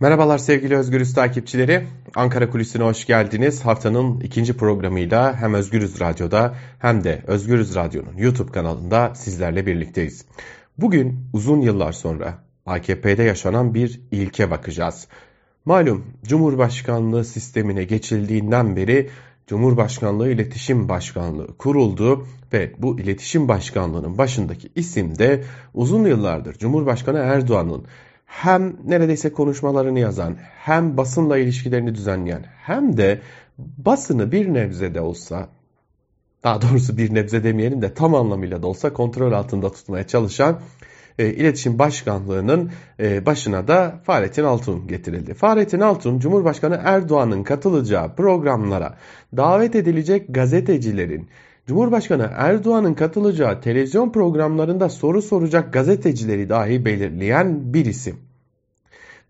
Merhabalar sevgili Özgürüz takipçileri. Ankara Kulisi'ne hoş geldiniz. Haftanın ikinci programıyla hem Özgürüz Radyo'da hem de Özgürüz Radyo'nun YouTube kanalında sizlerle birlikteyiz. Bugün uzun yıllar sonra AKP'de yaşanan bir ilke bakacağız. Malum Cumhurbaşkanlığı sistemine geçildiğinden beri Cumhurbaşkanlığı İletişim Başkanlığı kuruldu ve bu İletişim Başkanlığı'nın başındaki isim de uzun yıllardır Cumhurbaşkanı Erdoğan'ın hem neredeyse konuşmalarını yazan, hem basınla ilişkilerini düzenleyen, hem de basını bir nebze de olsa, daha doğrusu bir nebze demeyelim de tam anlamıyla da olsa kontrol altında tutmaya çalışan e, İletişim Başkanlığı'nın e, başına da Fahrettin Altun getirildi. Fahrettin Altun, Cumhurbaşkanı Erdoğan'ın katılacağı programlara davet edilecek gazetecilerin Cumhurbaşkanı Erdoğan'ın katılacağı televizyon programlarında soru soracak gazetecileri dahi belirleyen bir isim.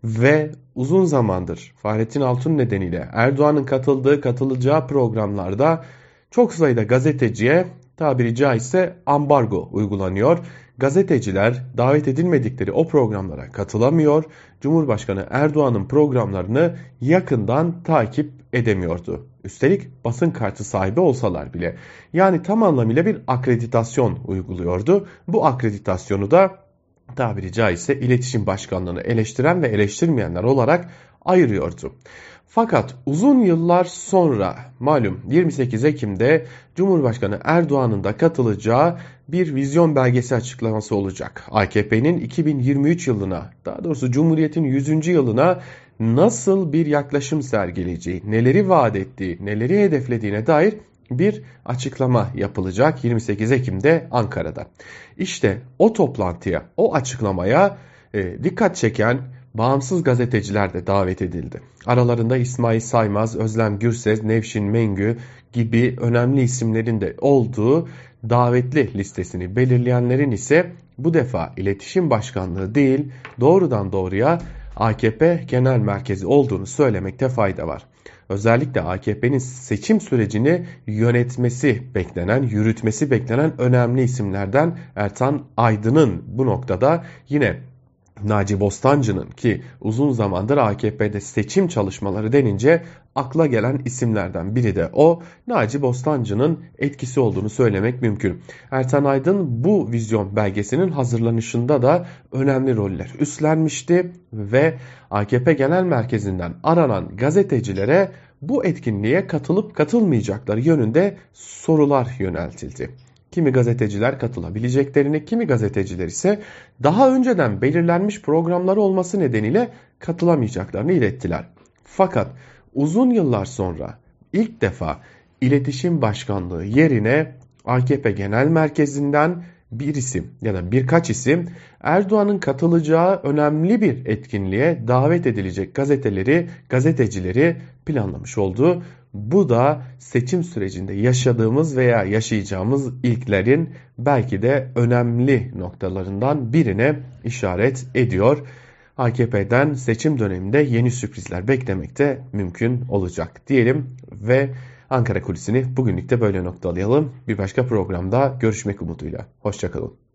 Ve uzun zamandır Fahrettin Altun nedeniyle Erdoğan'ın katıldığı katılacağı programlarda çok sayıda gazeteciye tabiri caizse ambargo uygulanıyor. Gazeteciler davet edilmedikleri o programlara katılamıyor. Cumhurbaşkanı Erdoğan'ın programlarını yakından takip edemiyordu. Üstelik basın kartı sahibi olsalar bile. Yani tam anlamıyla bir akreditasyon uyguluyordu. Bu akreditasyonu da tabiri caizse iletişim başkanlığını eleştiren ve eleştirmeyenler olarak ayırıyordu. Fakat uzun yıllar sonra malum 28 Ekim'de Cumhurbaşkanı Erdoğan'ın da katılacağı bir vizyon belgesi açıklaması olacak. AKP'nin 2023 yılına daha doğrusu Cumhuriyet'in 100. yılına nasıl bir yaklaşım sergileyeceği, neleri vaat ettiği, neleri hedeflediğine dair bir açıklama yapılacak 28 Ekim'de Ankara'da. İşte o toplantıya, o açıklamaya e, dikkat çeken bağımsız gazeteciler de davet edildi. Aralarında İsmail Saymaz, Özlem Gürses, Nevşin Mengü gibi önemli isimlerin de olduğu davetli listesini belirleyenlerin ise bu defa iletişim başkanlığı değil doğrudan doğruya AKP genel merkezi olduğunu söylemekte fayda var. Özellikle AKP'nin seçim sürecini yönetmesi beklenen, yürütmesi beklenen önemli isimlerden Ertan Aydın'ın bu noktada yine Naci Bostancı'nın ki uzun zamandır AKP'de seçim çalışmaları denince akla gelen isimlerden biri de o. Naci Bostancı'nın etkisi olduğunu söylemek mümkün. Ertan Aydın bu vizyon belgesinin hazırlanışında da önemli roller üstlenmişti ve AKP Genel Merkezi'nden aranan gazetecilere bu etkinliğe katılıp katılmayacakları yönünde sorular yöneltildi. Kimi gazeteciler katılabileceklerini, kimi gazeteciler ise daha önceden belirlenmiş programları olması nedeniyle katılamayacaklarını ilettiler. Fakat uzun yıllar sonra ilk defa iletişim başkanlığı yerine AKP Genel Merkezi'nden bir isim ya da birkaç isim Erdoğan'ın katılacağı önemli bir etkinliğe davet edilecek gazeteleri, gazetecileri planlamış oldu. Bu da seçim sürecinde yaşadığımız veya yaşayacağımız ilklerin belki de önemli noktalarından birine işaret ediyor. AKP'den seçim döneminde yeni sürprizler beklemek de mümkün olacak diyelim ve Ankara Kulisi'ni bugünlük de böyle noktalayalım. Bir başka programda görüşmek umuduyla. Hoşçakalın.